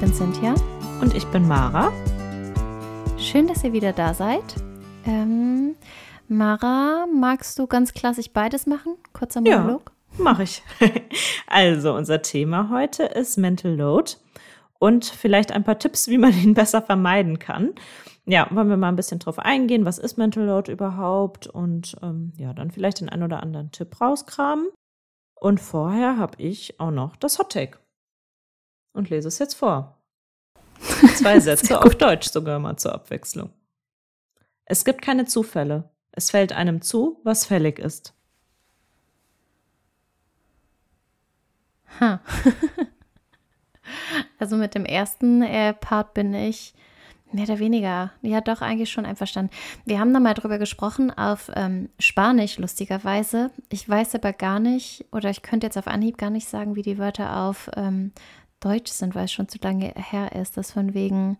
bin Cynthia. Und ich bin Mara. Schön, dass ihr wieder da seid. Ähm, Mara, magst du ganz klassisch beides machen? Kurzer Monolog? Ja, mach ich. also, unser Thema heute ist Mental Load und vielleicht ein paar Tipps, wie man ihn besser vermeiden kann. Ja, wollen wir mal ein bisschen drauf eingehen, was ist Mental Load überhaupt und ähm, ja, dann vielleicht den einen oder anderen Tipp rauskramen. Und vorher habe ich auch noch das Hot Take und lese es jetzt vor. Zwei Sätze auf Deutsch sogar mal zur Abwechslung. Es gibt keine Zufälle. Es fällt einem zu, was fällig ist. Ha. also mit dem ersten äh, Part bin ich mehr oder weniger, ja doch eigentlich schon einverstanden. Wir haben da mal drüber gesprochen auf ähm, Spanisch, lustigerweise. Ich weiß aber gar nicht, oder ich könnte jetzt auf Anhieb gar nicht sagen, wie die Wörter auf ähm, Deutsch sind, weil es schon zu lange her ist, das von wegen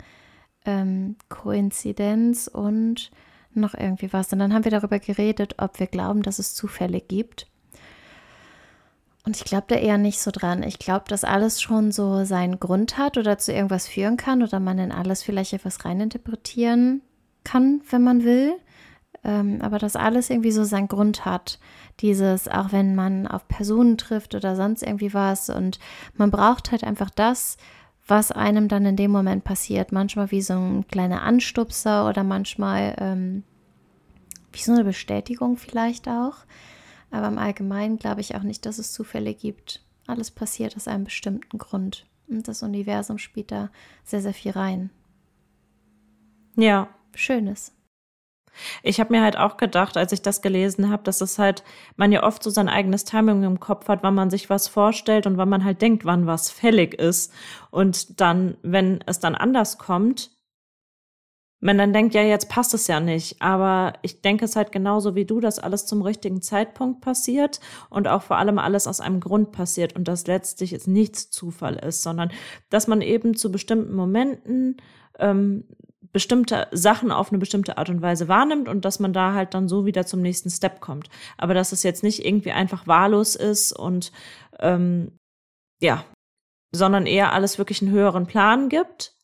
ähm, Koinzidenz und noch irgendwie was. Und dann haben wir darüber geredet, ob wir glauben, dass es Zufälle gibt. Und ich glaube da eher nicht so dran. Ich glaube, dass alles schon so seinen Grund hat oder zu irgendwas führen kann oder man in alles vielleicht etwas reininterpretieren kann, wenn man will. Ähm, aber dass alles irgendwie so seinen Grund hat. Dieses, auch wenn man auf Personen trifft oder sonst irgendwie was und man braucht halt einfach das, was einem dann in dem Moment passiert. Manchmal wie so ein kleiner Anstupser oder manchmal ähm, wie so eine Bestätigung vielleicht auch. Aber im Allgemeinen glaube ich auch nicht, dass es Zufälle gibt. Alles passiert aus einem bestimmten Grund. Und das Universum spielt da sehr, sehr viel rein. Ja. Schönes. Ich habe mir halt auch gedacht, als ich das gelesen habe, dass es halt, man ja oft so sein eigenes Timing im Kopf hat, wann man sich was vorstellt und wann man halt denkt, wann was fällig ist. Und dann, wenn es dann anders kommt, man dann denkt, ja, jetzt passt es ja nicht. Aber ich denke es halt genauso wie du, dass alles zum richtigen Zeitpunkt passiert und auch vor allem alles aus einem Grund passiert und dass letztlich es nichts Zufall ist, sondern dass man eben zu bestimmten Momenten ähm, bestimmte Sachen auf eine bestimmte Art und Weise wahrnimmt und dass man da halt dann so wieder zum nächsten Step kommt. Aber dass es jetzt nicht irgendwie einfach wahllos ist und ähm, ja, sondern eher alles wirklich einen höheren Plan gibt.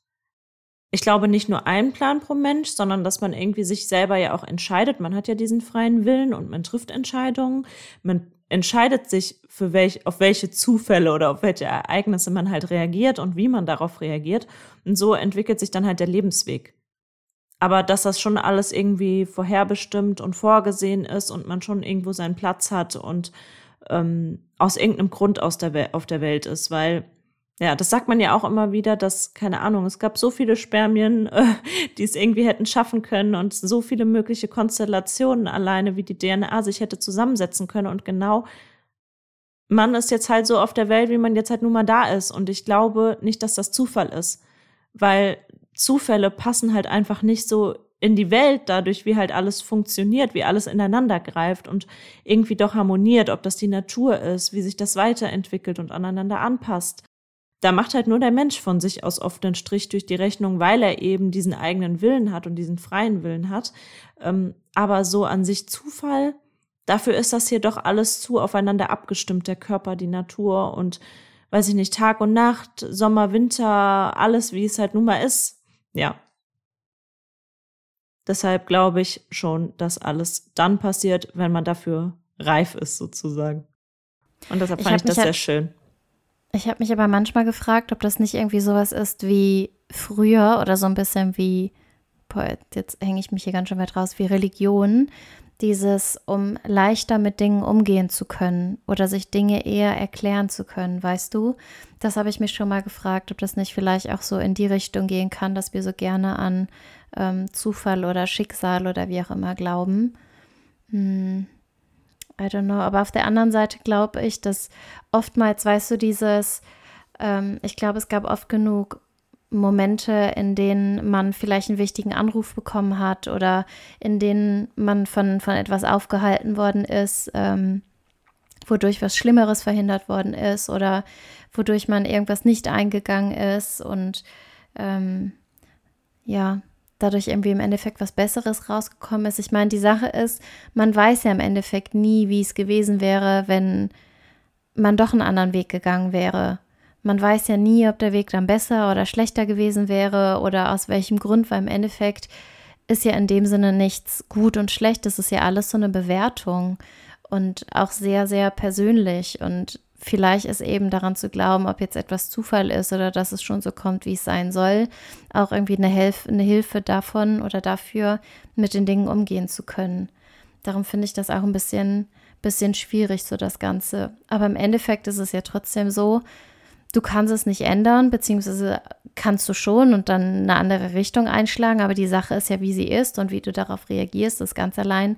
Ich glaube nicht nur einen Plan pro Mensch, sondern dass man irgendwie sich selber ja auch entscheidet. Man hat ja diesen freien Willen und man trifft Entscheidungen. Man entscheidet sich, für welch, auf welche Zufälle oder auf welche Ereignisse man halt reagiert und wie man darauf reagiert. Und so entwickelt sich dann halt der Lebensweg. Aber dass das schon alles irgendwie vorherbestimmt und vorgesehen ist und man schon irgendwo seinen Platz hat und ähm, aus irgendeinem Grund aus der auf der Welt ist, weil ja, das sagt man ja auch immer wieder, dass, keine Ahnung, es gab so viele Spermien, äh, die es irgendwie hätten schaffen können und so viele mögliche Konstellationen alleine, wie die DNA sich hätte zusammensetzen können. Und genau, man ist jetzt halt so auf der Welt, wie man jetzt halt nun mal da ist. Und ich glaube nicht, dass das Zufall ist, weil Zufälle passen halt einfach nicht so in die Welt dadurch, wie halt alles funktioniert, wie alles ineinander greift und irgendwie doch harmoniert, ob das die Natur ist, wie sich das weiterentwickelt und aneinander anpasst da macht halt nur der Mensch von sich aus oft einen Strich durch die Rechnung, weil er eben diesen eigenen Willen hat und diesen freien Willen hat. Ähm, aber so an sich Zufall, dafür ist das hier doch alles zu aufeinander abgestimmt, der Körper, die Natur und weiß ich nicht, Tag und Nacht, Sommer, Winter, alles, wie es halt nun mal ist. Ja. Deshalb glaube ich schon, dass alles dann passiert, wenn man dafür reif ist, sozusagen. Und deshalb fand ich, ich das halt sehr schön. Ich habe mich aber manchmal gefragt, ob das nicht irgendwie sowas ist wie früher oder so ein bisschen wie, boah, jetzt hänge ich mich hier ganz schön weit raus, wie Religion. Dieses, um leichter mit Dingen umgehen zu können oder sich Dinge eher erklären zu können, weißt du? Das habe ich mich schon mal gefragt, ob das nicht vielleicht auch so in die Richtung gehen kann, dass wir so gerne an ähm, Zufall oder Schicksal oder wie auch immer glauben. Hm. I don't know. Aber auf der anderen Seite glaube ich, dass oftmals, weißt du, dieses, ähm, ich glaube, es gab oft genug Momente, in denen man vielleicht einen wichtigen Anruf bekommen hat oder in denen man von, von etwas aufgehalten worden ist, ähm, wodurch was Schlimmeres verhindert worden ist oder wodurch man irgendwas nicht eingegangen ist und ähm, ja, dadurch irgendwie im Endeffekt was Besseres rausgekommen ist. Ich meine, die Sache ist, man weiß ja im Endeffekt nie, wie es gewesen wäre, wenn man doch einen anderen Weg gegangen wäre. man weiß ja nie, ob der Weg dann besser oder schlechter gewesen wäre oder aus welchem Grund, weil im Endeffekt ist ja in dem Sinne nichts gut und schlecht. Das ist ja alles so eine Bewertung und auch sehr, sehr persönlich. Und vielleicht ist eben daran zu glauben, ob jetzt etwas Zufall ist oder dass es schon so kommt, wie es sein soll, auch irgendwie eine, Hilf eine Hilfe davon oder dafür, mit den Dingen umgehen zu können. Darum finde ich das auch ein bisschen, bisschen schwierig, so das Ganze. Aber im Endeffekt ist es ja trotzdem so, du kannst es nicht ändern, beziehungsweise kannst du schon und dann eine andere Richtung einschlagen, aber die Sache ist ja, wie sie ist und wie du darauf reagierst, ist ganz allein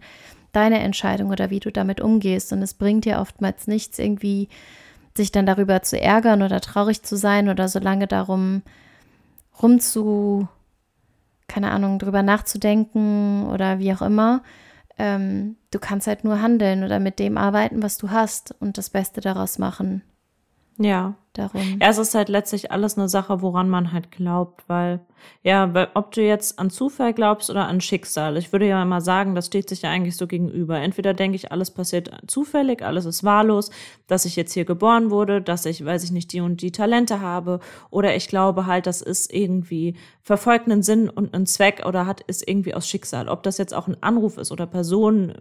deine Entscheidung oder wie du damit umgehst. Und es bringt dir oftmals nichts, irgendwie sich dann darüber zu ärgern oder traurig zu sein oder so lange darum rumzu, keine Ahnung, drüber nachzudenken oder wie auch immer. Ähm, du kannst halt nur handeln oder mit dem arbeiten, was du hast und das Beste daraus machen. Ja. Darum. Ja, es ist halt letztlich alles eine Sache, woran man halt glaubt, weil, ja, ob du jetzt an Zufall glaubst oder an Schicksal, ich würde ja immer sagen, das steht sich ja eigentlich so gegenüber. Entweder denke ich, alles passiert zufällig, alles ist wahllos, dass ich jetzt hier geboren wurde, dass ich, weiß ich nicht, die und die Talente habe, oder ich glaube halt, das ist irgendwie verfolgt einen Sinn und einen Zweck oder hat, ist irgendwie aus Schicksal. Ob das jetzt auch ein Anruf ist oder Personen,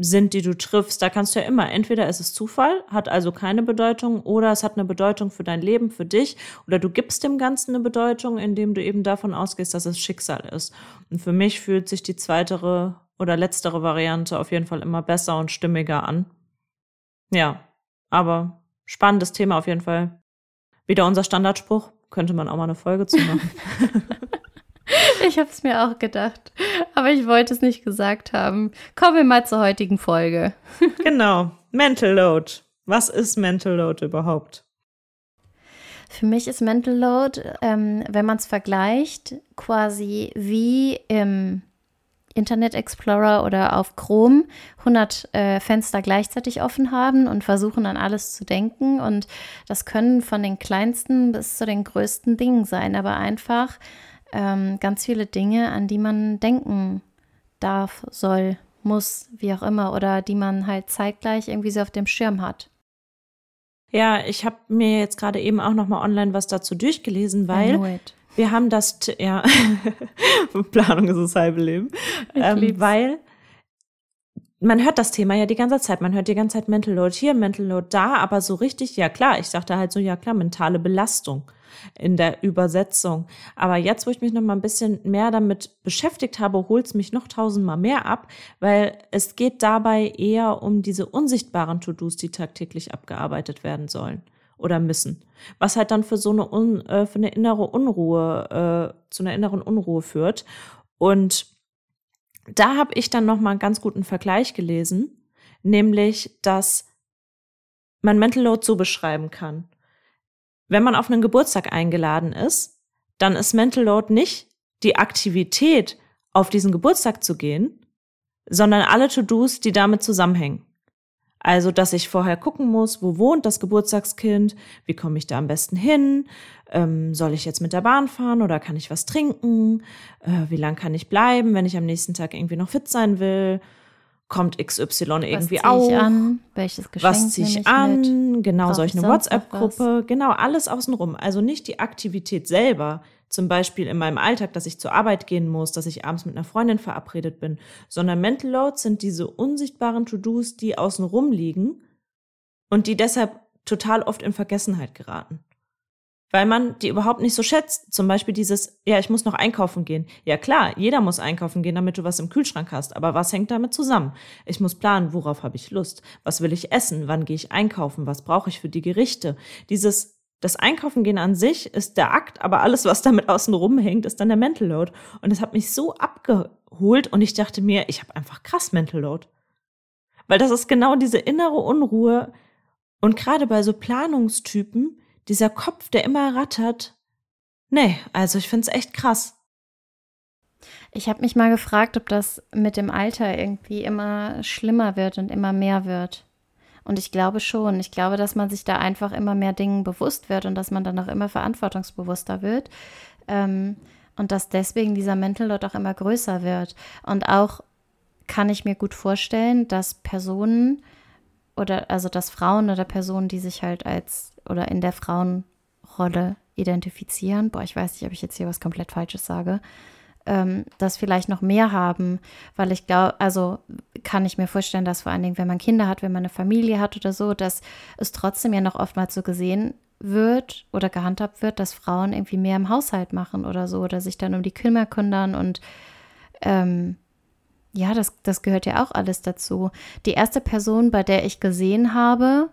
sind, die du triffst, da kannst du ja immer, entweder ist es Zufall, hat also keine Bedeutung, oder es hat eine Bedeutung für dein Leben, für dich, oder du gibst dem Ganzen eine Bedeutung, indem du eben davon ausgehst, dass es Schicksal ist. Und für mich fühlt sich die zweitere oder letztere Variante auf jeden Fall immer besser und stimmiger an. Ja, aber spannendes Thema auf jeden Fall. Wieder unser Standardspruch, könnte man auch mal eine Folge zu machen. Ich habe es mir auch gedacht, aber ich wollte es nicht gesagt haben. Kommen wir mal zur heutigen Folge. Genau, Mental Load. Was ist Mental Load überhaupt? Für mich ist Mental Load, ähm, wenn man es vergleicht, quasi wie im Internet Explorer oder auf Chrome 100 äh, Fenster gleichzeitig offen haben und versuchen an alles zu denken. Und das können von den kleinsten bis zu den größten Dingen sein, aber einfach ähm, ganz viele Dinge, an die man denken darf, soll, muss, wie auch immer, oder die man halt zeitgleich irgendwie so auf dem Schirm hat. Ja, ich habe mir jetzt gerade eben auch noch mal online was dazu durchgelesen, weil wir haben das, ja, Planung ist das halbe Leben, ähm, weil man hört das Thema ja die ganze Zeit. Man hört die ganze Zeit Mental Load hier, Mental Load da, aber so richtig, ja klar, ich sagte halt so, ja klar, mentale Belastung in der Übersetzung. Aber jetzt, wo ich mich noch mal ein bisschen mehr damit beschäftigt habe, holt es mich noch tausendmal mehr ab, weil es geht dabei eher um diese unsichtbaren To-Dos, die tagtäglich abgearbeitet werden sollen oder müssen. Was halt dann für so eine, Un, äh, für eine innere Unruhe, äh, zu einer inneren Unruhe führt. Und da habe ich dann noch mal einen ganz guten Vergleich gelesen, nämlich, dass man Mental Load so beschreiben kann. Wenn man auf einen Geburtstag eingeladen ist, dann ist Mental Load nicht die Aktivität, auf diesen Geburtstag zu gehen, sondern alle To-Dos, die damit zusammenhängen. Also, dass ich vorher gucken muss, wo wohnt das Geburtstagskind, wie komme ich da am besten hin, ähm, soll ich jetzt mit der Bahn fahren oder kann ich was trinken, äh, wie lang kann ich bleiben, wenn ich am nächsten Tag irgendwie noch fit sein will, kommt XY irgendwie was auf. An? Welches Geschenk Was ziehe ich an? Mit? Genau, soll ich eine WhatsApp-Gruppe? Genau, alles außenrum. Also nicht die Aktivität selber, zum Beispiel in meinem Alltag, dass ich zur Arbeit gehen muss, dass ich abends mit einer Freundin verabredet bin, sondern Mental Loads sind diese unsichtbaren To-Dos, die außenrum liegen und die deshalb total oft in Vergessenheit geraten weil man die überhaupt nicht so schätzt. Zum Beispiel dieses, ja, ich muss noch einkaufen gehen. Ja klar, jeder muss einkaufen gehen, damit du was im Kühlschrank hast. Aber was hängt damit zusammen? Ich muss planen, worauf habe ich Lust? Was will ich essen? Wann gehe ich einkaufen? Was brauche ich für die Gerichte? Dieses das Einkaufen gehen an sich ist der Akt, aber alles, was damit außen rumhängt, ist dann der Mental Load. Und das hat mich so abgeholt und ich dachte mir, ich habe einfach krass Mental Load. Weil das ist genau diese innere Unruhe. Und gerade bei so Planungstypen, dieser Kopf, der immer rattert. Nee, also ich finde es echt krass. Ich habe mich mal gefragt, ob das mit dem Alter irgendwie immer schlimmer wird und immer mehr wird. Und ich glaube schon. Ich glaube, dass man sich da einfach immer mehr Dingen bewusst wird und dass man dann auch immer verantwortungsbewusster wird. Ähm, und dass deswegen dieser Mental Load auch immer größer wird. Und auch kann ich mir gut vorstellen, dass Personen oder also dass Frauen oder Personen, die sich halt als oder in der Frauen Rolle identifizieren. Boah, ich weiß nicht, ob ich jetzt hier was komplett Falsches sage. Ähm, das vielleicht noch mehr haben, weil ich glaube, also kann ich mir vorstellen, dass vor allen Dingen, wenn man Kinder hat, wenn man eine Familie hat oder so, dass es trotzdem ja noch oftmals so gesehen wird oder gehandhabt wird, dass Frauen irgendwie mehr im Haushalt machen oder so oder sich dann um die Kinder kümmern und ähm, ja, das, das gehört ja auch alles dazu. Die erste Person, bei der ich gesehen habe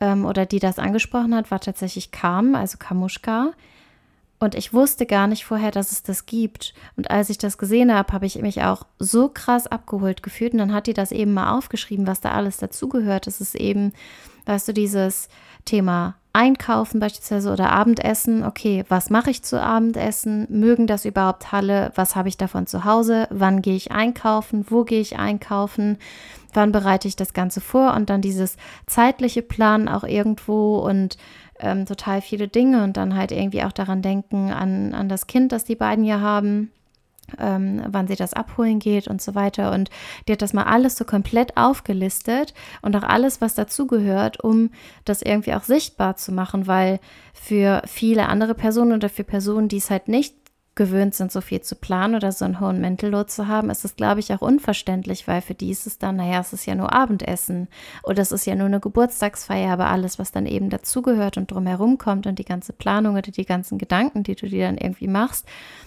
ähm, oder die das angesprochen hat, war tatsächlich Kam, also Kamuschka. Und ich wusste gar nicht vorher, dass es das gibt. Und als ich das gesehen habe, habe ich mich auch so krass abgeholt gefühlt. Und dann hat die das eben mal aufgeschrieben, was da alles dazugehört. Es ist eben, weißt du, dieses Thema Einkaufen beispielsweise oder Abendessen. Okay, was mache ich zu Abendessen? Mögen das überhaupt Halle? Was habe ich davon zu Hause? Wann gehe ich einkaufen? Wo gehe ich einkaufen? Wann bereite ich das Ganze vor? Und dann dieses zeitliche Planen auch irgendwo und ähm, total viele Dinge und dann halt irgendwie auch daran denken, an, an das Kind, das die beiden ja haben ähm, wann sie das abholen geht und so weiter. Und die hat das mal alles so komplett aufgelistet und auch alles, was dazugehört, um das irgendwie auch sichtbar zu machen, weil für viele andere Personen oder für Personen, die es halt nicht gewöhnt sind, so viel zu planen oder so einen hohen Mental Load zu haben, ist es, glaube ich, auch unverständlich, weil für die ist es dann, naja, es ist ja nur Abendessen. Oder es ist ja nur eine Geburtstagsfeier, aber alles, was dann eben dazugehört und drumherum kommt und die ganze Planung oder die ganzen Gedanken, die du dir dann irgendwie machst,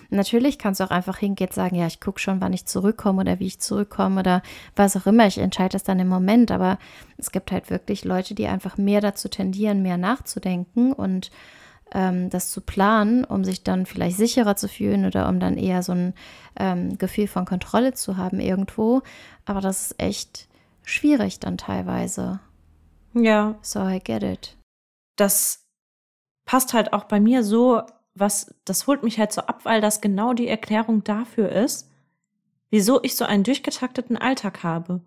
natürlich kannst du auch einfach hingehen und sagen, ja, ich gucke schon, wann ich zurückkomme oder wie ich zurückkomme oder was auch immer, ich entscheide das dann im Moment, aber es gibt halt wirklich Leute, die einfach mehr dazu tendieren, mehr nachzudenken und ähm, das zu planen, um sich dann vielleicht sicherer zu fühlen oder um dann eher so ein ähm, Gefühl von Kontrolle zu haben irgendwo. Aber das ist echt schwierig dann teilweise. Ja. So I get it. Das passt halt auch bei mir so, was, das holt mich halt so ab, weil das genau die Erklärung dafür ist, wieso ich so einen durchgetakteten Alltag habe.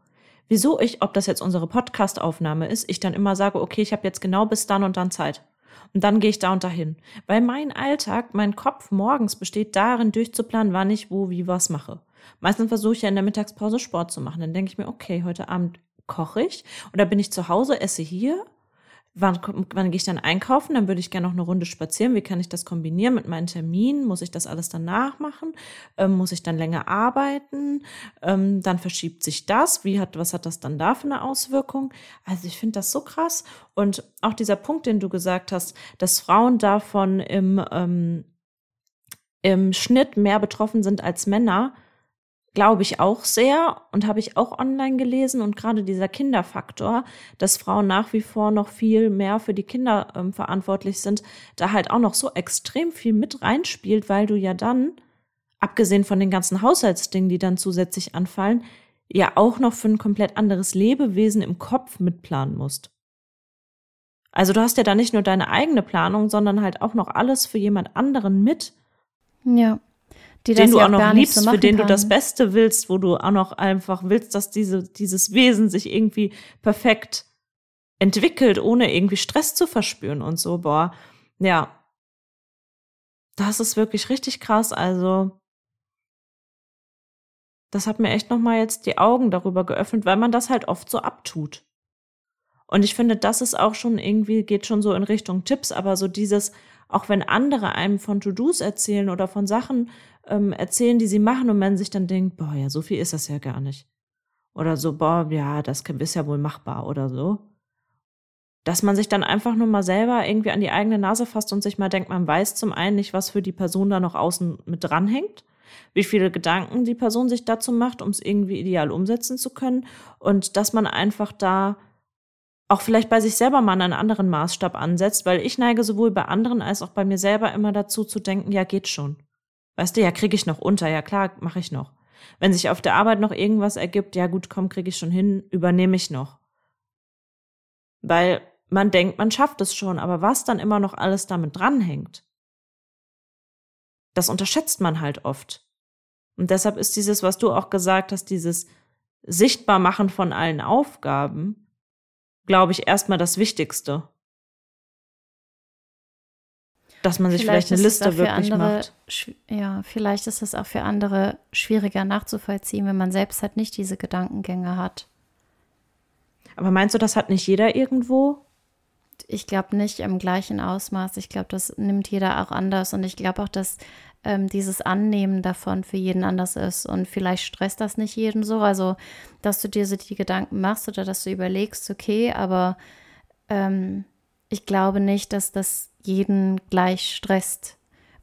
Wieso ich, ob das jetzt unsere Podcast-Aufnahme ist, ich dann immer sage, okay, ich habe jetzt genau bis dann und dann Zeit. Und dann gehe ich da und dahin. Weil mein Alltag, mein Kopf morgens besteht darin, durchzuplanen, wann ich wo, wie was mache. Meistens versuche ich ja in der Mittagspause Sport zu machen. Dann denke ich mir, okay, heute Abend koche ich oder bin ich zu Hause, esse hier Wann, wann gehe ich dann einkaufen? Dann würde ich gerne noch eine Runde spazieren. Wie kann ich das kombinieren mit meinen Terminen? Muss ich das alles danach machen? Ähm, muss ich dann länger arbeiten? Ähm, dann verschiebt sich das. Wie hat, was hat das dann da für eine Auswirkung? Also ich finde das so krass. Und auch dieser Punkt, den du gesagt hast, dass Frauen davon im, ähm, im Schnitt mehr betroffen sind als Männer, glaube ich auch sehr und habe ich auch online gelesen und gerade dieser Kinderfaktor, dass Frauen nach wie vor noch viel mehr für die Kinder ähm, verantwortlich sind, da halt auch noch so extrem viel mit reinspielt, weil du ja dann, abgesehen von den ganzen Haushaltsdingen, die dann zusätzlich anfallen, ja auch noch für ein komplett anderes Lebewesen im Kopf mitplanen musst. Also du hast ja da nicht nur deine eigene Planung, sondern halt auch noch alles für jemand anderen mit. Ja den du auch noch liebst, so für den kann. du das Beste willst, wo du auch noch einfach willst, dass diese, dieses Wesen sich irgendwie perfekt entwickelt, ohne irgendwie Stress zu verspüren und so. Boah, ja. Das ist wirklich richtig krass. Also, das hat mir echt nochmal jetzt die Augen darüber geöffnet, weil man das halt oft so abtut. Und ich finde, das ist auch schon irgendwie, geht schon so in Richtung Tipps, aber so dieses, auch wenn andere einem von To-Dos erzählen oder von Sachen ähm, erzählen, die sie machen und man sich dann denkt, boah, ja, so viel ist das ja gar nicht. Oder so, boah, ja, das ist ja wohl machbar oder so. Dass man sich dann einfach nur mal selber irgendwie an die eigene Nase fasst und sich mal denkt, man weiß zum einen nicht, was für die Person da noch außen mit dranhängt, wie viele Gedanken die Person sich dazu macht, um es irgendwie ideal umsetzen zu können und dass man einfach da auch vielleicht bei sich selber mal einen anderen Maßstab ansetzt, weil ich neige sowohl bei anderen als auch bei mir selber immer dazu zu denken, ja, geht schon. Weißt du, ja, kriege ich noch unter, ja klar, mache ich noch. Wenn sich auf der Arbeit noch irgendwas ergibt, ja gut, komm, kriege ich schon hin, übernehme ich noch. Weil man denkt, man schafft es schon, aber was dann immer noch alles damit dranhängt, das unterschätzt man halt oft. Und deshalb ist dieses, was du auch gesagt hast, dieses Sichtbarmachen von allen Aufgaben, glaube ich, erstmal das Wichtigste. Dass man sich vielleicht, vielleicht eine Liste wirklich andere, macht. Ja, vielleicht ist es auch für andere schwieriger nachzuvollziehen, wenn man selbst halt nicht diese Gedankengänge hat. Aber meinst du, das hat nicht jeder irgendwo? ich glaube nicht im gleichen Ausmaß. Ich glaube, das nimmt jeder auch anders. Und ich glaube auch, dass ähm, dieses Annehmen davon für jeden anders ist. Und vielleicht stresst das nicht jeden so. Also, dass du dir so die Gedanken machst oder dass du überlegst, okay, aber ähm, ich glaube nicht, dass das jeden gleich stresst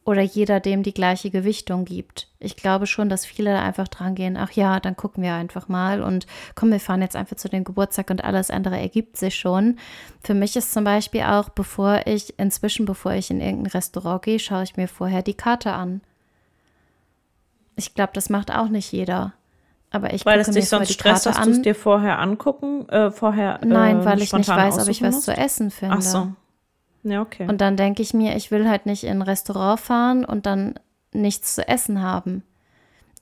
oder jeder dem die gleiche Gewichtung gibt. Ich glaube schon, dass viele da einfach dran gehen, ach ja, dann gucken wir einfach mal und komm, wir fahren jetzt einfach zu dem Geburtstag und alles andere ergibt sich schon. Für mich ist zum Beispiel auch, bevor ich, inzwischen, bevor ich in irgendein Restaurant gehe, schaue ich mir vorher die Karte an. Ich glaube, das macht auch nicht jeder. Aber ich weil es dich sonst stresst, dass du es dir vorher angucken, äh, vorher. Nein, weil ich nicht weiß, ob ich was musst? zu essen finde. Ach so. Ja, okay. Und dann denke ich mir, ich will halt nicht in ein Restaurant fahren und dann nichts zu essen haben.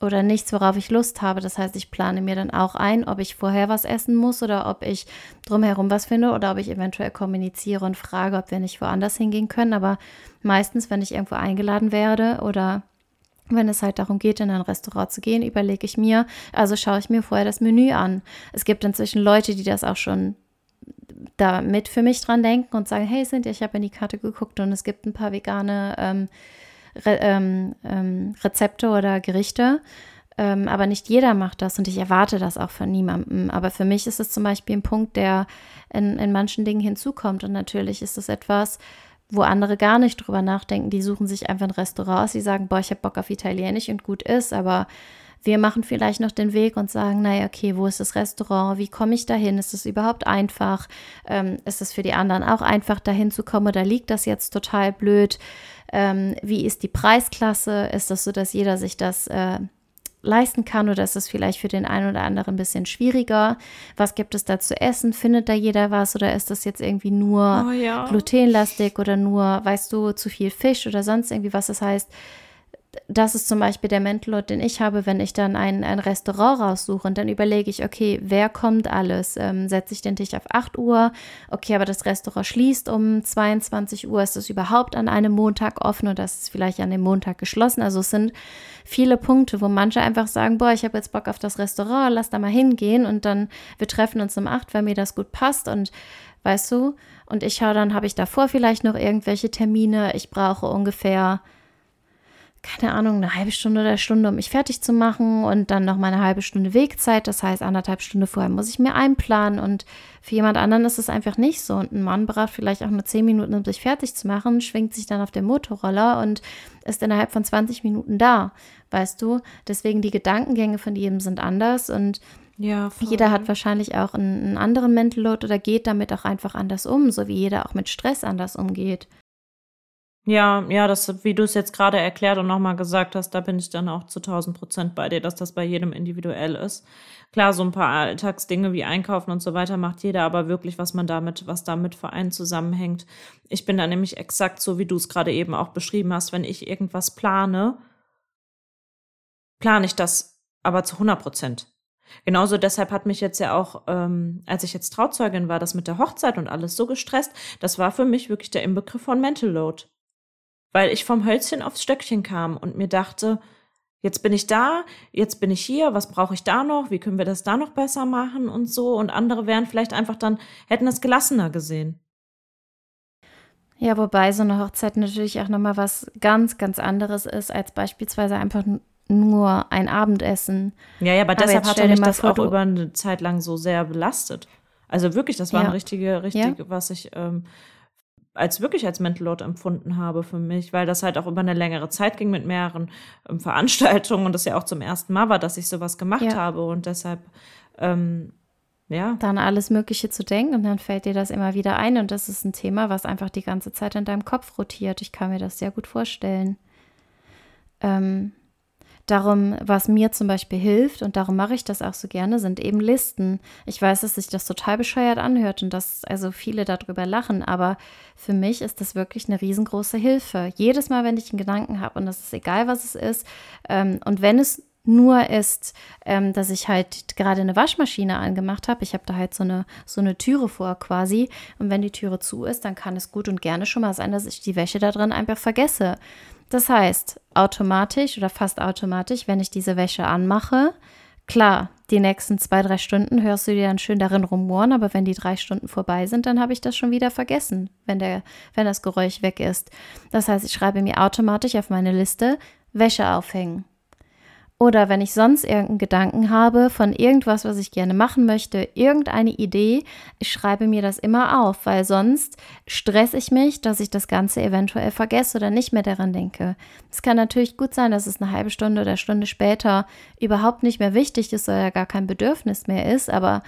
Oder nichts, worauf ich Lust habe. Das heißt, ich plane mir dann auch ein, ob ich vorher was essen muss oder ob ich drumherum was finde oder ob ich eventuell kommuniziere und frage, ob wir nicht woanders hingehen können. Aber meistens, wenn ich irgendwo eingeladen werde oder wenn es halt darum geht, in ein Restaurant zu gehen, überlege ich mir, also schaue ich mir vorher das Menü an. Es gibt inzwischen Leute, die das auch schon da mit für mich dran denken und sagen, hey Cynthia, ich habe in die Karte geguckt und es gibt ein paar vegane ähm, Re ähm, ähm, Rezepte oder Gerichte. Ähm, aber nicht jeder macht das und ich erwarte das auch von niemandem. Aber für mich ist es zum Beispiel ein Punkt, der in, in manchen Dingen hinzukommt. Und natürlich ist es etwas, wo andere gar nicht drüber nachdenken. Die suchen sich einfach ein Restaurant aus, die sagen, boah, ich habe Bock auf Italienisch und gut ist, aber wir machen vielleicht noch den Weg und sagen, naja, okay, wo ist das Restaurant? Wie komme ich dahin? Ist es überhaupt einfach? Ähm, ist es für die anderen auch einfach, dahin zu kommen oder liegt das jetzt total blöd? Ähm, wie ist die Preisklasse? Ist das so, dass jeder sich das äh, leisten kann oder ist es vielleicht für den einen oder anderen ein bisschen schwieriger? Was gibt es da zu essen? Findet da jeder was oder ist das jetzt irgendwie nur oh, ja. glutenlastig oder nur, weißt du, zu viel Fisch oder sonst irgendwie was? Das heißt, das ist zum Beispiel der Mental den ich habe, wenn ich dann ein, ein Restaurant raussuche und dann überlege ich, okay, wer kommt alles? Ähm, setze ich den Tisch auf 8 Uhr? Okay, aber das Restaurant schließt um 22 Uhr. Ist es überhaupt an einem Montag offen oder ist es vielleicht an dem Montag geschlossen? Also es sind viele Punkte, wo manche einfach sagen, boah, ich habe jetzt Bock auf das Restaurant, lass da mal hingehen und dann wir treffen uns um 8, weil mir das gut passt und weißt du, und ich schaue dann, habe ich davor vielleicht noch irgendwelche Termine? Ich brauche ungefähr keine Ahnung, eine halbe Stunde oder Stunde, um mich fertig zu machen und dann noch mal eine halbe Stunde Wegzeit. Das heißt, anderthalb Stunden vorher muss ich mir einplanen und für jemand anderen ist es einfach nicht so. Und ein Mann braucht vielleicht auch nur zehn Minuten, um sich fertig zu machen, schwingt sich dann auf den Motorroller und ist innerhalb von 20 Minuten da, weißt du? Deswegen die Gedankengänge von jedem sind anders und ja, jeder hat wahrscheinlich auch einen, einen anderen Mental Load oder geht damit auch einfach anders um, so wie jeder auch mit Stress anders umgeht. Ja, ja, das, wie du es jetzt gerade erklärt und nochmal gesagt hast, da bin ich dann auch zu 1000 Prozent bei dir, dass das bei jedem individuell ist. Klar, so ein paar Alltagsdinge wie Einkaufen und so weiter macht jeder, aber wirklich, was man damit, was damit für einen zusammenhängt. Ich bin da nämlich exakt so, wie du es gerade eben auch beschrieben hast, wenn ich irgendwas plane, plane ich das aber zu 100 Prozent. Genauso deshalb hat mich jetzt ja auch, ähm, als ich jetzt Trauzeugin war, das mit der Hochzeit und alles so gestresst. Das war für mich wirklich der Inbegriff von Mental Load weil ich vom Hölzchen aufs Stöckchen kam und mir dachte, jetzt bin ich da, jetzt bin ich hier, was brauche ich da noch, wie können wir das da noch besser machen und so. Und andere wären vielleicht einfach dann, hätten es gelassener gesehen. Ja, wobei so eine Hochzeit natürlich auch nochmal was ganz, ganz anderes ist, als beispielsweise einfach nur ein Abendessen. Ja, ja, aber, aber deshalb hat mich das auch über eine Zeit lang so sehr belastet. Also wirklich, das war ja. ein richtige, richtig, ja. was ich ähm, als wirklich als Mental Load empfunden habe für mich, weil das halt auch über eine längere Zeit ging mit mehreren ähm, Veranstaltungen und das ja auch zum ersten Mal war, dass ich sowas gemacht ja. habe und deshalb ähm, ja. Dann alles Mögliche zu denken und dann fällt dir das immer wieder ein und das ist ein Thema, was einfach die ganze Zeit in deinem Kopf rotiert. Ich kann mir das sehr gut vorstellen. Ähm, Darum, was mir zum Beispiel hilft, und darum mache ich das auch so gerne, sind eben Listen. Ich weiß, dass sich das total bescheuert anhört und dass also viele darüber lachen, aber für mich ist das wirklich eine riesengroße Hilfe. Jedes Mal, wenn ich einen Gedanken habe, und das ist egal, was es ist, ähm, und wenn es nur ist, ähm, dass ich halt gerade eine Waschmaschine angemacht habe. Ich habe da halt so eine, so eine Türe vor quasi. Und wenn die Türe zu ist, dann kann es gut und gerne schon mal sein, dass ich die Wäsche da drin einfach vergesse. Das heißt, automatisch oder fast automatisch, wenn ich diese Wäsche anmache, klar, die nächsten zwei, drei Stunden hörst du dir dann schön darin rumoren, aber wenn die drei Stunden vorbei sind, dann habe ich das schon wieder vergessen, wenn, der, wenn das Geräusch weg ist. Das heißt, ich schreibe mir automatisch auf meine Liste Wäsche aufhängen. Oder wenn ich sonst irgendeinen Gedanken habe von irgendwas, was ich gerne machen möchte, irgendeine Idee, ich schreibe mir das immer auf, weil sonst stresse ich mich, dass ich das Ganze eventuell vergesse oder nicht mehr daran denke. Es kann natürlich gut sein, dass es eine halbe Stunde oder Stunde später überhaupt nicht mehr wichtig ist oder gar kein Bedürfnis mehr ist, aber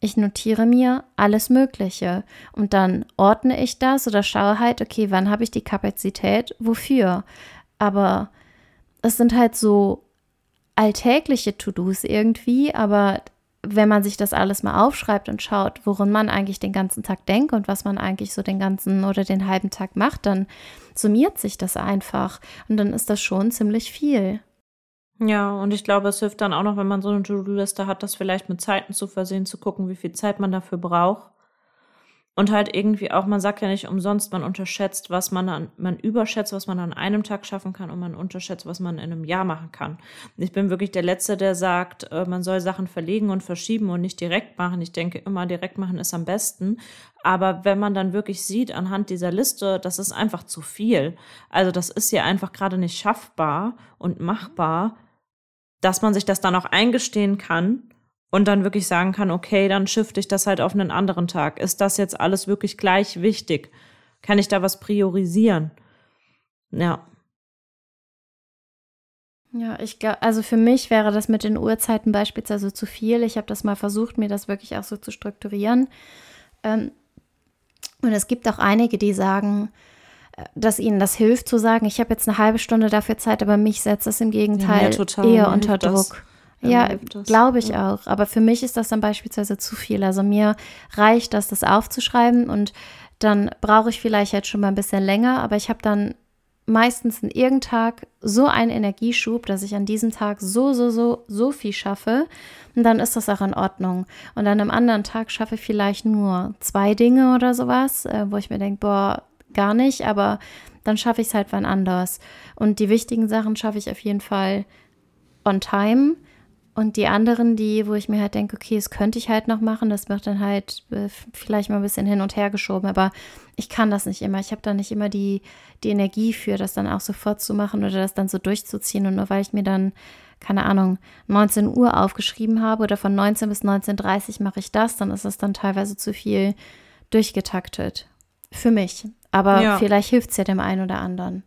ich notiere mir alles Mögliche und dann ordne ich das oder schaue halt, okay, wann habe ich die Kapazität, wofür. Aber es sind halt so alltägliche To-Dos irgendwie, aber wenn man sich das alles mal aufschreibt und schaut, worin man eigentlich den ganzen Tag denkt und was man eigentlich so den ganzen oder den halben Tag macht, dann summiert sich das einfach und dann ist das schon ziemlich viel. Ja, und ich glaube, es hilft dann auch noch, wenn man so eine To-Do-Liste hat, das vielleicht mit Zeiten zu versehen, zu gucken, wie viel Zeit man dafür braucht und halt irgendwie auch, man sagt ja nicht umsonst, man unterschätzt, was man an, man überschätzt, was man an einem Tag schaffen kann und man unterschätzt, was man in einem Jahr machen kann. Ich bin wirklich der Letzte, der sagt, äh, man soll Sachen verlegen und verschieben und nicht direkt machen. Ich denke immer, direkt machen ist am besten. Aber wenn man dann wirklich sieht anhand dieser Liste, das ist einfach zu viel. Also das ist ja einfach gerade nicht schaffbar und machbar, dass man sich das dann auch eingestehen kann und dann wirklich sagen kann, okay, dann shifte ich das halt auf einen anderen Tag. Ist das jetzt alles wirklich gleich wichtig? Kann ich da was priorisieren? Ja. Ja, ich glaube, also für mich wäre das mit den Uhrzeiten beispielsweise zu viel. Ich habe das mal versucht, mir das wirklich auch so zu strukturieren. Ähm, und es gibt auch einige, die sagen, äh, dass ihnen das hilft zu sagen, ich habe jetzt eine halbe Stunde dafür Zeit, aber mich setzt das im Gegenteil ja, eher unter Druck. Das. Ja, glaube ich ja. auch. Aber für mich ist das dann beispielsweise zu viel. Also mir reicht das, das aufzuschreiben und dann brauche ich vielleicht jetzt schon mal ein bisschen länger, aber ich habe dann meistens in irgendeinem Tag so einen Energieschub, dass ich an diesem Tag so, so, so, so viel schaffe. Und dann ist das auch in Ordnung. Und dann am anderen Tag schaffe ich vielleicht nur zwei Dinge oder sowas, äh, wo ich mir denke, boah, gar nicht, aber dann schaffe ich es halt wann anders. Und die wichtigen Sachen schaffe ich auf jeden Fall on time. Und die anderen, die, wo ich mir halt denke, okay, das könnte ich halt noch machen, das wird dann halt äh, vielleicht mal ein bisschen hin und her geschoben, aber ich kann das nicht immer. Ich habe da nicht immer die, die Energie für, das dann auch sofort zu machen oder das dann so durchzuziehen. Und nur weil ich mir dann, keine Ahnung, 19 Uhr aufgeschrieben habe oder von 19 bis 19.30 Uhr mache ich das, dann ist das dann teilweise zu viel durchgetaktet. Für mich. Aber ja. vielleicht hilft es ja dem einen oder anderen.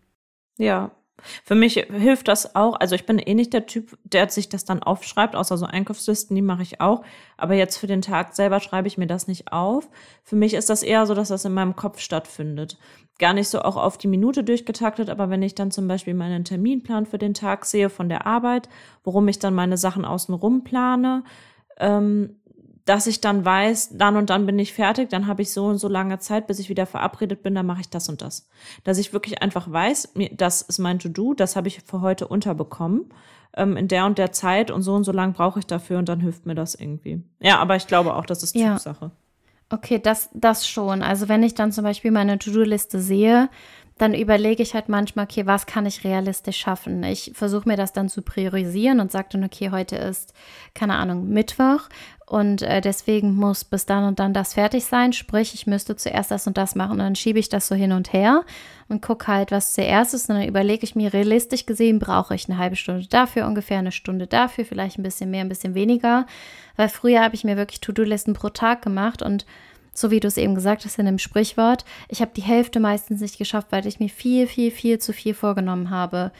Ja, für mich hilft das auch. Also ich bin eh nicht der Typ, der sich das dann aufschreibt, außer so Einkaufslisten, die mache ich auch. Aber jetzt für den Tag selber schreibe ich mir das nicht auf. Für mich ist das eher so, dass das in meinem Kopf stattfindet. Gar nicht so auch auf die Minute durchgetaktet, aber wenn ich dann zum Beispiel meinen Terminplan für den Tag sehe von der Arbeit, worum ich dann meine Sachen außenrum plane, ähm, dass ich dann weiß, dann und dann bin ich fertig, dann habe ich so und so lange Zeit, bis ich wieder verabredet bin, dann mache ich das und das. Dass ich wirklich einfach weiß, das ist mein To-Do, das habe ich für heute unterbekommen ähm, in der und der Zeit und so und so lang brauche ich dafür und dann hilft mir das irgendwie. Ja, aber ich glaube auch, das ist ja. Typsache. Okay, das, das schon. Also wenn ich dann zum Beispiel meine To-Do-Liste sehe, dann überlege ich halt manchmal, okay, was kann ich realistisch schaffen? Ich versuche mir das dann zu priorisieren und sage dann, okay, heute ist, keine Ahnung, Mittwoch und äh, deswegen muss bis dann und dann das fertig sein. Sprich, ich müsste zuerst das und das machen und dann schiebe ich das so hin und her und gucke halt, was zuerst ist und dann überlege ich mir, realistisch gesehen brauche ich eine halbe Stunde dafür, ungefähr eine Stunde dafür, vielleicht ein bisschen mehr, ein bisschen weniger, weil früher habe ich mir wirklich To-Do-Listen pro Tag gemacht und so wie du es eben gesagt hast in dem Sprichwort, ich habe die Hälfte meistens nicht geschafft, weil ich mir viel, viel, viel zu viel vorgenommen habe.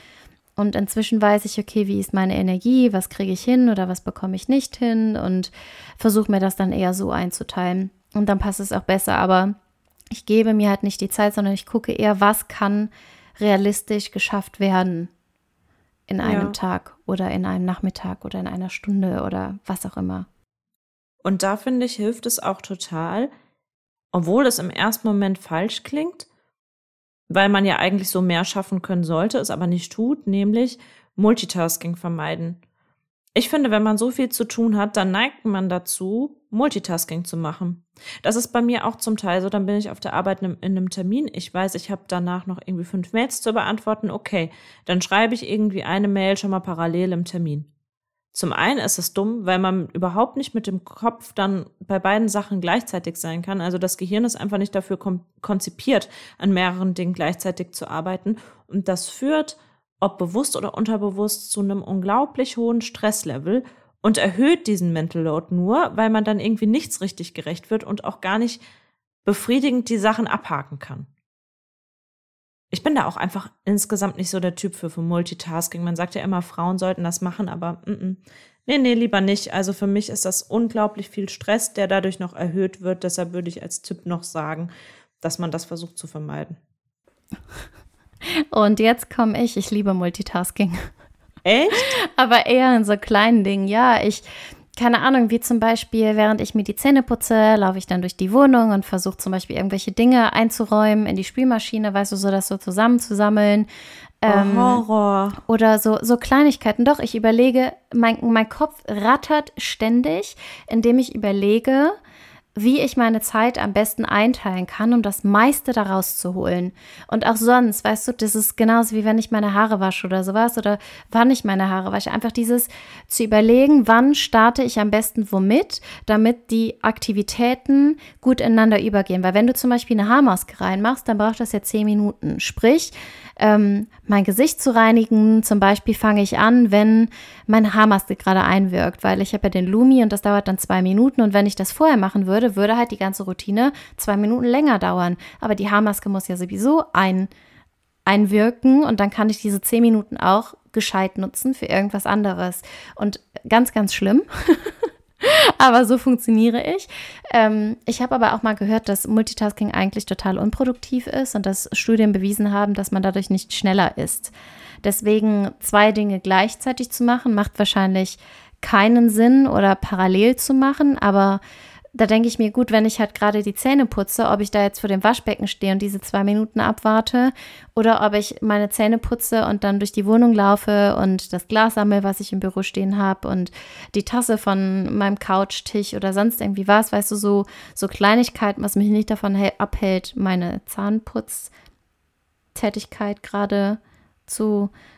Und inzwischen weiß ich, okay, wie ist meine Energie, was kriege ich hin oder was bekomme ich nicht hin und versuche mir das dann eher so einzuteilen. Und dann passt es auch besser. Aber ich gebe mir halt nicht die Zeit, sondern ich gucke eher, was kann realistisch geschafft werden in einem ja. Tag oder in einem Nachmittag oder in einer Stunde oder was auch immer. Und da finde ich, hilft es auch total, obwohl es im ersten Moment falsch klingt, weil man ja eigentlich so mehr schaffen können sollte, es aber nicht tut, nämlich Multitasking vermeiden. Ich finde, wenn man so viel zu tun hat, dann neigt man dazu, Multitasking zu machen. Das ist bei mir auch zum Teil so, dann bin ich auf der Arbeit in einem Termin, ich weiß, ich habe danach noch irgendwie fünf Mails zu beantworten, okay, dann schreibe ich irgendwie eine Mail schon mal parallel im Termin. Zum einen ist es dumm, weil man überhaupt nicht mit dem Kopf dann bei beiden Sachen gleichzeitig sein kann. Also das Gehirn ist einfach nicht dafür konzipiert, an mehreren Dingen gleichzeitig zu arbeiten. Und das führt, ob bewusst oder unterbewusst, zu einem unglaublich hohen Stresslevel und erhöht diesen Mental Load nur, weil man dann irgendwie nichts richtig gerecht wird und auch gar nicht befriedigend die Sachen abhaken kann ich bin da auch einfach insgesamt nicht so der Typ für, für Multitasking. Man sagt ja immer, Frauen sollten das machen, aber mm -mm. nee, nee, lieber nicht. Also für mich ist das unglaublich viel Stress, der dadurch noch erhöht wird. Deshalb würde ich als Tipp noch sagen, dass man das versucht zu vermeiden. Und jetzt komme ich. Ich liebe Multitasking. Echt? Aber eher in so kleinen Dingen. Ja, ich keine Ahnung, wie zum Beispiel, während ich mir die Zähne putze, laufe ich dann durch die Wohnung und versuche zum Beispiel irgendwelche Dinge einzuräumen in die Spülmaschine, weißt du, so das so zusammenzusammeln. Oh, ähm, Horror. Oder so, so Kleinigkeiten. Doch, ich überlege, mein, mein Kopf rattert ständig, indem ich überlege, wie ich meine Zeit am besten einteilen kann, um das meiste daraus zu holen. Und auch sonst, weißt du, das ist genauso wie wenn ich meine Haare wasche oder sowas oder wann ich meine Haare wasche. Einfach dieses zu überlegen, wann starte ich am besten womit, damit die Aktivitäten gut ineinander übergehen. Weil wenn du zum Beispiel eine Haarmaske reinmachst, dann braucht das ja zehn Minuten. Sprich, ähm, mein Gesicht zu reinigen. Zum Beispiel fange ich an, wenn meine Haarmaske gerade einwirkt, weil ich habe ja den Lumi und das dauert dann zwei Minuten. Und wenn ich das vorher machen würde, würde halt die ganze Routine zwei Minuten länger dauern. Aber die Haarmaske muss ja sowieso ein, einwirken und dann kann ich diese zehn Minuten auch gescheit nutzen für irgendwas anderes. Und ganz, ganz schlimm. aber so funktioniere ich. Ähm, ich habe aber auch mal gehört, dass Multitasking eigentlich total unproduktiv ist und dass Studien bewiesen haben, dass man dadurch nicht schneller ist. Deswegen zwei Dinge gleichzeitig zu machen, macht wahrscheinlich keinen Sinn oder parallel zu machen, aber da denke ich mir, gut, wenn ich halt gerade die Zähne putze, ob ich da jetzt vor dem Waschbecken stehe und diese zwei Minuten abwarte oder ob ich meine Zähne putze und dann durch die Wohnung laufe und das Glas sammle, was ich im Büro stehen habe und die Tasse von meinem Couchtisch oder sonst irgendwie was, weißt du, so, so Kleinigkeiten, was mich nicht davon abhält, meine Zahnputztätigkeit gerade zu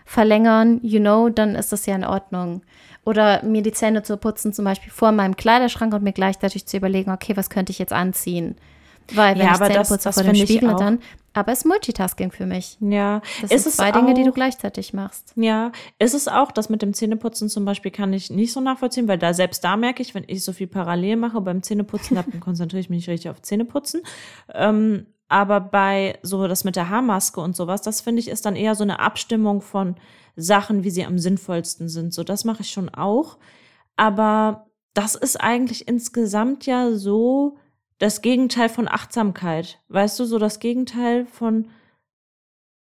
verlängern, you know, dann ist das ja in Ordnung. Oder mir die Zähne zu putzen, zum Beispiel vor meinem Kleiderschrank und mir gleichzeitig zu überlegen, okay, was könnte ich jetzt anziehen? Weil wenn ja, ich Zähne das, putze das vor dem Spiegel, dann. Aber es ist Multitasking für mich. Ja. Das ist sind zwei auch, Dinge, die du gleichzeitig machst. Ja. Ist es auch, das mit dem Zähneputzen zum Beispiel kann ich nicht so nachvollziehen, weil da selbst da merke ich, wenn ich so viel parallel mache beim Zähneputzen, dann konzentriere ich mich nicht richtig auf Zähneputzen. Ähm, aber bei so das mit der Haarmaske und sowas, das finde ich ist dann eher so eine Abstimmung von Sachen, wie sie am sinnvollsten sind. So, das mache ich schon auch. Aber das ist eigentlich insgesamt ja so das Gegenteil von Achtsamkeit. Weißt du, so das Gegenteil von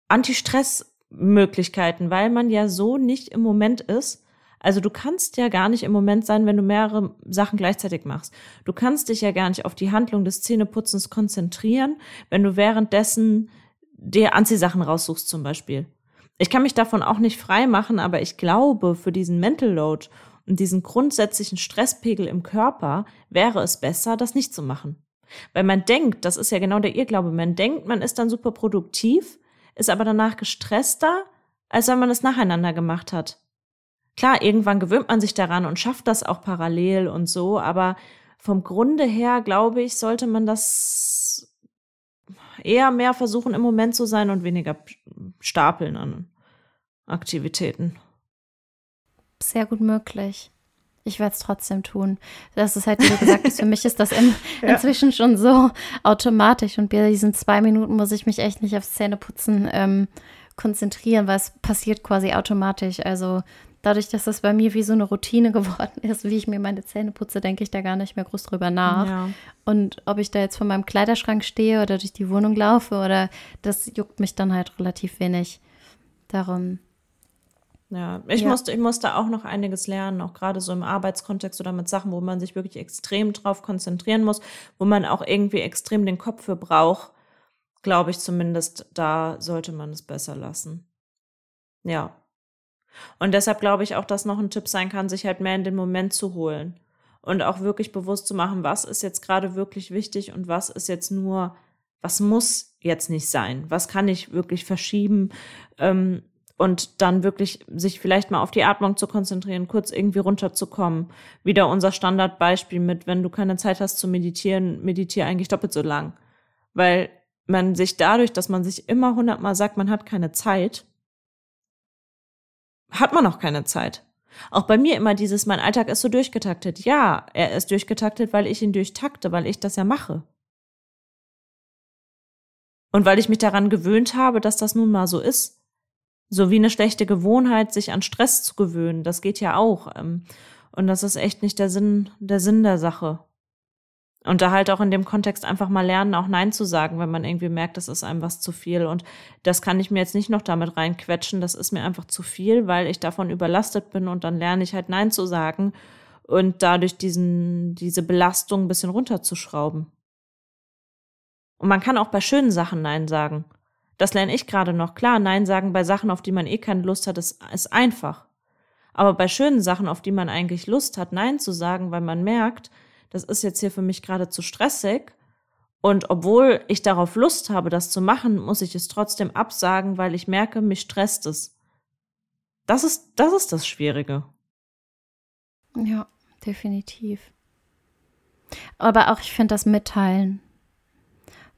Anti-Stress-Möglichkeiten, weil man ja so nicht im Moment ist. Also du kannst ja gar nicht im Moment sein, wenn du mehrere Sachen gleichzeitig machst. Du kannst dich ja gar nicht auf die Handlung des Zähneputzens konzentrieren, wenn du währenddessen dir Anziehsachen raussuchst zum Beispiel ich kann mich davon auch nicht frei machen, aber ich glaube, für diesen Mental Load und diesen grundsätzlichen Stresspegel im Körper wäre es besser, das nicht zu machen. Weil man denkt, das ist ja genau der Irrglaube, man denkt, man ist dann super produktiv, ist aber danach gestresster, als wenn man es nacheinander gemacht hat. Klar, irgendwann gewöhnt man sich daran und schafft das auch parallel und so, aber vom Grunde her, glaube ich, sollte man das eher mehr versuchen, im Moment zu sein und weniger stapeln an Aktivitäten. Sehr gut möglich. Ich werde es trotzdem tun. Das ist halt, wie gesagt für mich ist das in, ja. inzwischen schon so automatisch. Und bei diesen zwei Minuten muss ich mich echt nicht aufs Zähneputzen ähm, konzentrieren, weil es passiert quasi automatisch. Also dadurch, dass das bei mir wie so eine Routine geworden ist, wie ich mir meine Zähne putze, denke ich da gar nicht mehr groß drüber nach. Ja. Und ob ich da jetzt vor meinem Kleiderschrank stehe oder durch die Wohnung laufe oder das juckt mich dann halt relativ wenig. Darum. Ja, ich, ja. Musste, ich musste auch noch einiges lernen, auch gerade so im Arbeitskontext oder mit Sachen, wo man sich wirklich extrem drauf konzentrieren muss, wo man auch irgendwie extrem den Kopf für braucht. Glaube ich zumindest, da sollte man es besser lassen. Ja, und deshalb glaube ich auch, dass noch ein Tipp sein kann, sich halt mehr in den Moment zu holen und auch wirklich bewusst zu machen, was ist jetzt gerade wirklich wichtig und was ist jetzt nur, was muss jetzt nicht sein, was kann ich wirklich verschieben. Ähm, und dann wirklich sich vielleicht mal auf die Atmung zu konzentrieren, kurz irgendwie runterzukommen. Wieder unser Standardbeispiel mit, wenn du keine Zeit hast zu meditieren, meditiere eigentlich doppelt so lang. Weil man sich dadurch, dass man sich immer hundertmal sagt, man hat keine Zeit, hat man auch keine Zeit. Auch bei mir immer dieses, mein Alltag ist so durchgetaktet. Ja, er ist durchgetaktet, weil ich ihn durchtakte, weil ich das ja mache. Und weil ich mich daran gewöhnt habe, dass das nun mal so ist. So wie eine schlechte Gewohnheit, sich an Stress zu gewöhnen. Das geht ja auch. Ähm, und das ist echt nicht der Sinn, der Sinn der Sache. Und da halt auch in dem Kontext einfach mal lernen, auch Nein zu sagen, wenn man irgendwie merkt, das ist einem was zu viel. Und das kann ich mir jetzt nicht noch damit reinquetschen. Das ist mir einfach zu viel, weil ich davon überlastet bin und dann lerne ich halt Nein zu sagen und dadurch diesen, diese Belastung ein bisschen runterzuschrauben. Und man kann auch bei schönen Sachen Nein sagen. Das lerne ich gerade noch. Klar, Nein sagen bei Sachen, auf die man eh keine Lust hat, ist, ist einfach. Aber bei schönen Sachen, auf die man eigentlich Lust hat, Nein zu sagen, weil man merkt, das ist jetzt hier für mich gerade zu stressig. Und obwohl ich darauf Lust habe, das zu machen, muss ich es trotzdem absagen, weil ich merke, mich stresst es. Das ist, das ist das Schwierige. Ja, definitiv. Aber auch ich finde das Mitteilen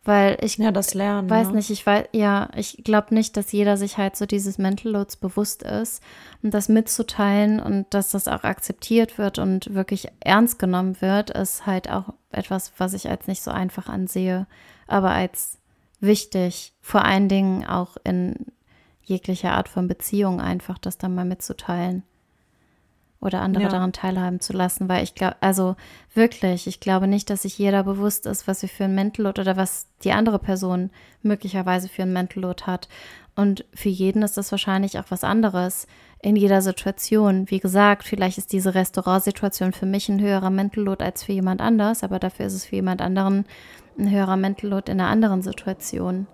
weil ich ja, das Lernen, weiß ne? nicht, ich weiß, ja, ich glaube nicht, dass jeder sich halt so dieses Mental Loads bewusst ist und das mitzuteilen und dass das auch akzeptiert wird und wirklich ernst genommen wird, ist halt auch etwas, was ich als nicht so einfach ansehe, aber als wichtig, vor allen Dingen auch in jeglicher Art von Beziehung einfach, das dann mal mitzuteilen oder andere ja. daran teilhaben zu lassen, weil ich glaube, also wirklich, ich glaube nicht, dass sich jeder bewusst ist, was wir für ein Mental Load oder was die andere Person möglicherweise für ein Mental Load hat. Und für jeden ist das wahrscheinlich auch was anderes in jeder Situation. Wie gesagt, vielleicht ist diese Restaurantsituation für mich ein höherer Mental Load als für jemand anders, aber dafür ist es für jemand anderen ein höherer Mental Load in einer anderen Situation.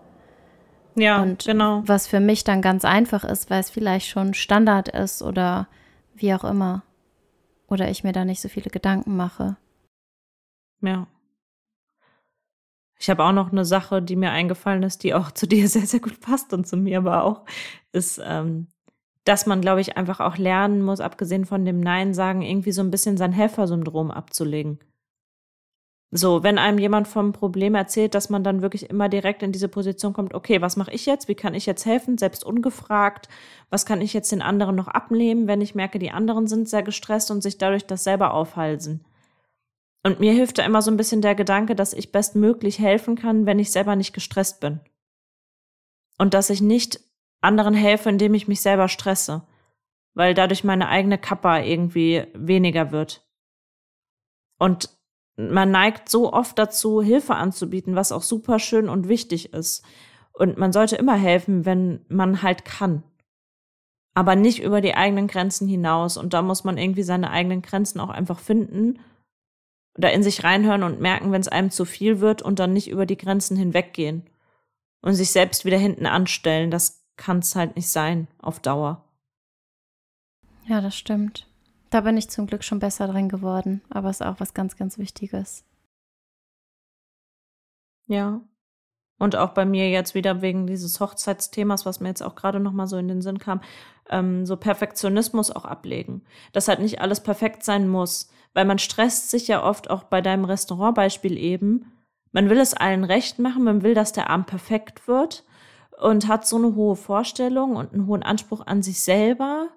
Ja, und genau. Was für mich dann ganz einfach ist, weil es vielleicht schon Standard ist oder wie auch immer. Oder ich mir da nicht so viele Gedanken mache. Ja. Ich habe auch noch eine Sache, die mir eingefallen ist, die auch zu dir sehr, sehr gut passt und zu mir aber auch, ist, ähm, dass man, glaube ich, einfach auch lernen muss, abgesehen von dem Nein sagen, irgendwie so ein bisschen sein Helfersyndrom abzulegen. So, wenn einem jemand vom Problem erzählt, dass man dann wirklich immer direkt in diese Position kommt, okay, was mache ich jetzt? Wie kann ich jetzt helfen? Selbst ungefragt. Was kann ich jetzt den anderen noch abnehmen, wenn ich merke, die anderen sind sehr gestresst und sich dadurch das selber aufhalsen? Und mir hilft da immer so ein bisschen der Gedanke, dass ich bestmöglich helfen kann, wenn ich selber nicht gestresst bin. Und dass ich nicht anderen helfe, indem ich mich selber stresse, weil dadurch meine eigene Kappa irgendwie weniger wird. Und man neigt so oft dazu, Hilfe anzubieten, was auch super schön und wichtig ist. Und man sollte immer helfen, wenn man halt kann. Aber nicht über die eigenen Grenzen hinaus. Und da muss man irgendwie seine eigenen Grenzen auch einfach finden oder in sich reinhören und merken, wenn es einem zu viel wird und dann nicht über die Grenzen hinweggehen und sich selbst wieder hinten anstellen. Das kann es halt nicht sein auf Dauer. Ja, das stimmt. Da bin ich zum Glück schon besser drin geworden, aber es ist auch was ganz, ganz Wichtiges. Ja. Und auch bei mir jetzt wieder wegen dieses Hochzeitsthemas, was mir jetzt auch gerade noch mal so in den Sinn kam, ähm, so Perfektionismus auch ablegen. Dass halt nicht alles perfekt sein muss, weil man stresst sich ja oft auch bei deinem Restaurantbeispiel eben. Man will es allen recht machen, man will, dass der Abend perfekt wird und hat so eine hohe Vorstellung und einen hohen Anspruch an sich selber,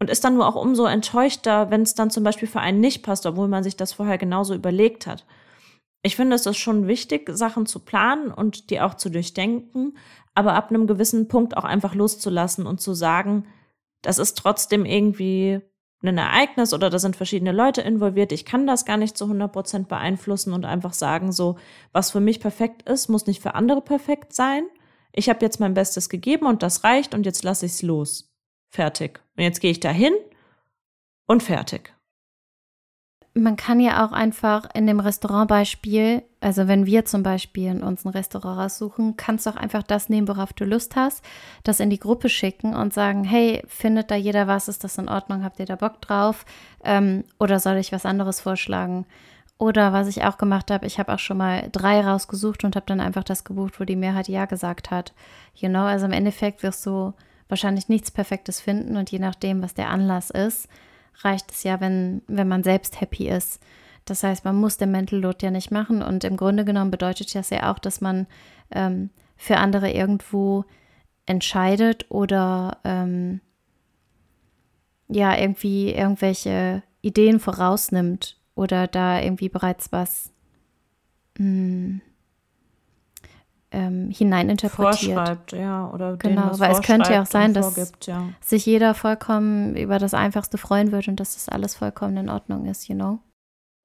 und ist dann nur auch umso enttäuschter, wenn es dann zum Beispiel für einen nicht passt, obwohl man sich das vorher genauso überlegt hat. Ich finde, es ist schon wichtig, Sachen zu planen und die auch zu durchdenken, aber ab einem gewissen Punkt auch einfach loszulassen und zu sagen, das ist trotzdem irgendwie ein Ereignis oder da sind verschiedene Leute involviert. Ich kann das gar nicht zu 100 Prozent beeinflussen und einfach sagen, so, was für mich perfekt ist, muss nicht für andere perfekt sein. Ich habe jetzt mein Bestes gegeben und das reicht und jetzt lasse ich es los. Fertig. Und jetzt gehe ich da hin und fertig. Man kann ja auch einfach in dem Restaurantbeispiel, also wenn wir zum Beispiel uns ein Restaurant raussuchen, kannst du auch einfach das nehmen, worauf du Lust hast, das in die Gruppe schicken und sagen, hey, findet da jeder was, ist das in Ordnung, habt ihr da Bock drauf? Ähm, oder soll ich was anderes vorschlagen? Oder was ich auch gemacht habe, ich habe auch schon mal drei rausgesucht und habe dann einfach das gebucht, wo die Mehrheit Ja gesagt hat. You know, also im Endeffekt wirst du wahrscheinlich nichts Perfektes finden und je nachdem, was der Anlass ist, reicht es ja, wenn, wenn man selbst happy ist. Das heißt, man muss den Mental Load ja nicht machen und im Grunde genommen bedeutet das ja auch, dass man ähm, für andere irgendwo entscheidet oder ähm, ja irgendwie irgendwelche Ideen vorausnimmt oder da irgendwie bereits was mh, hm, ähm, hineininterpretiert. Vorschreibt, ja, oder genau, weil es könnte ja auch sein, dass vorgibt, ja. sich jeder vollkommen über das Einfachste freuen wird und dass das alles vollkommen in Ordnung ist, you know?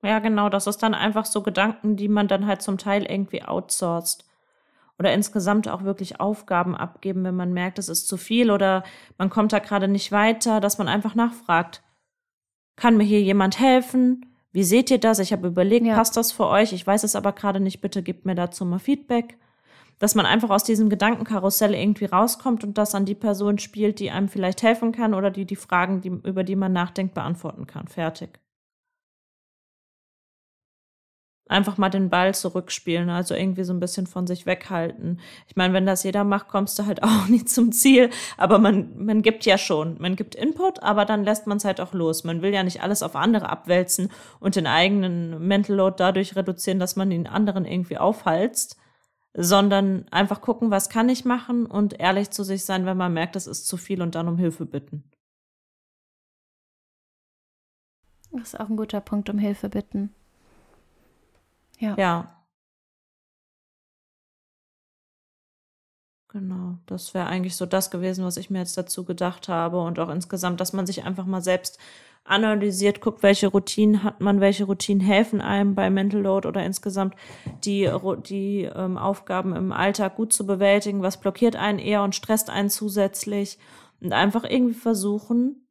Ja, genau, das ist dann einfach so Gedanken, die man dann halt zum Teil irgendwie outsourced. Oder insgesamt auch wirklich Aufgaben abgeben, wenn man merkt, es ist zu viel oder man kommt da gerade nicht weiter, dass man einfach nachfragt. Kann mir hier jemand helfen? Wie seht ihr das? Ich habe überlegt, ja. passt das für euch? Ich weiß es aber gerade nicht. Bitte gebt mir dazu mal Feedback dass man einfach aus diesem Gedankenkarussell irgendwie rauskommt und das an die Person spielt, die einem vielleicht helfen kann oder die die Fragen, die, über die man nachdenkt, beantworten kann. Fertig. Einfach mal den Ball zurückspielen, also irgendwie so ein bisschen von sich weghalten. Ich meine, wenn das jeder macht, kommst du halt auch nie zum Ziel. Aber man, man gibt ja schon. Man gibt Input, aber dann lässt man es halt auch los. Man will ja nicht alles auf andere abwälzen und den eigenen Mental Load dadurch reduzieren, dass man den anderen irgendwie aufhalst sondern einfach gucken, was kann ich machen und ehrlich zu sich sein, wenn man merkt, es ist zu viel und dann um Hilfe bitten. Das ist auch ein guter Punkt, um Hilfe bitten. Ja. Ja. Genau, das wäre eigentlich so das gewesen, was ich mir jetzt dazu gedacht habe und auch insgesamt, dass man sich einfach mal selbst analysiert, guckt, welche Routinen hat man, welche Routinen helfen einem bei Mental Load oder insgesamt die, die ähm, Aufgaben im Alltag gut zu bewältigen, was blockiert einen eher und stresst einen zusätzlich und einfach irgendwie versuchen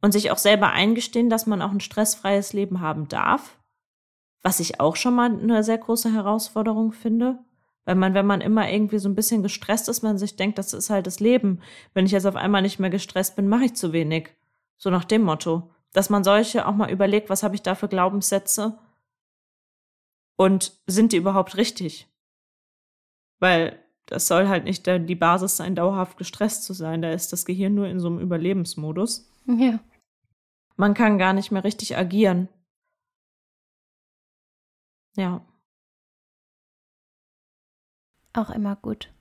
und sich auch selber eingestehen, dass man auch ein stressfreies Leben haben darf, was ich auch schon mal eine sehr große Herausforderung finde. Weil man, wenn man immer irgendwie so ein bisschen gestresst ist, man sich denkt, das ist halt das Leben. Wenn ich jetzt auf einmal nicht mehr gestresst bin, mache ich zu wenig. So nach dem Motto, dass man solche auch mal überlegt, was habe ich da für Glaubenssätze und sind die überhaupt richtig? Weil das soll halt nicht die Basis sein, dauerhaft gestresst zu sein. Da ist das Gehirn nur in so einem Überlebensmodus. Ja. Man kann gar nicht mehr richtig agieren. Ja. Auch immer gut.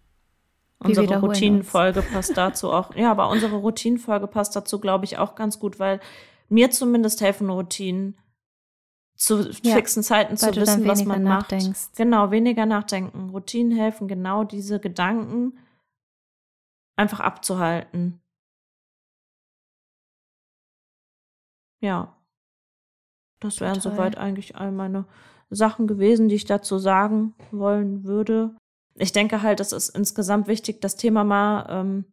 Unsere Routinenfolge passt dazu auch. Ja, aber unsere Routinenfolge passt dazu, glaube ich, auch ganz gut, weil mir zumindest helfen Routinen zu ja, fixen Zeiten zu wissen, was man macht. Nachdenkst. Genau, weniger nachdenken. Routinen helfen genau diese Gedanken einfach abzuhalten. Ja. Das wären Total. soweit eigentlich all meine Sachen gewesen, die ich dazu sagen wollen würde ich denke halt, es ist insgesamt wichtig, das Thema mal ähm,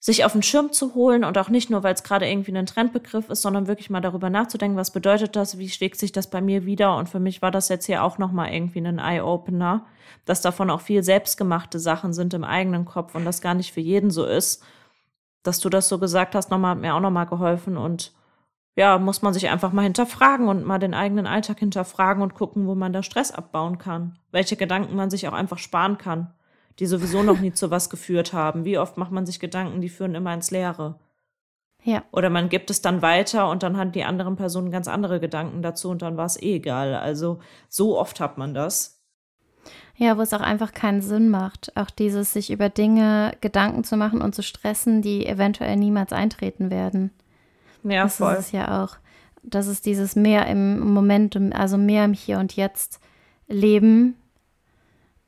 sich auf den Schirm zu holen und auch nicht nur, weil es gerade irgendwie ein Trendbegriff ist, sondern wirklich mal darüber nachzudenken, was bedeutet das, wie schlägt sich das bei mir wieder und für mich war das jetzt hier auch nochmal irgendwie ein Eye-Opener, dass davon auch viel selbstgemachte Sachen sind im eigenen Kopf und das gar nicht für jeden so ist. Dass du das so gesagt hast, nochmal, hat mir auch nochmal geholfen und ja, muss man sich einfach mal hinterfragen und mal den eigenen Alltag hinterfragen und gucken, wo man da Stress abbauen kann. Welche Gedanken man sich auch einfach sparen kann, die sowieso noch nie zu was geführt haben. Wie oft macht man sich Gedanken, die führen immer ins Leere. Ja. Oder man gibt es dann weiter und dann hat die anderen Personen ganz andere Gedanken dazu und dann war es eh egal. Also so oft hat man das. Ja, wo es auch einfach keinen Sinn macht. Auch dieses, sich über Dinge Gedanken zu machen und zu stressen, die eventuell niemals eintreten werden. Ja, das voll. ist es ja auch. Das ist dieses mehr im Moment, also mehr im Hier und Jetzt leben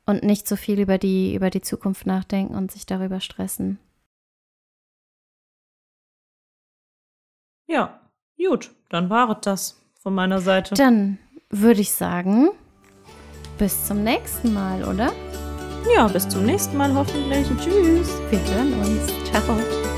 und nicht so viel über die, über die Zukunft nachdenken und sich darüber stressen. Ja, gut, dann war das von meiner Seite. Dann würde ich sagen, bis zum nächsten Mal, oder? Ja, bis zum nächsten Mal hoffentlich. Tschüss. Wir hören uns. Ciao.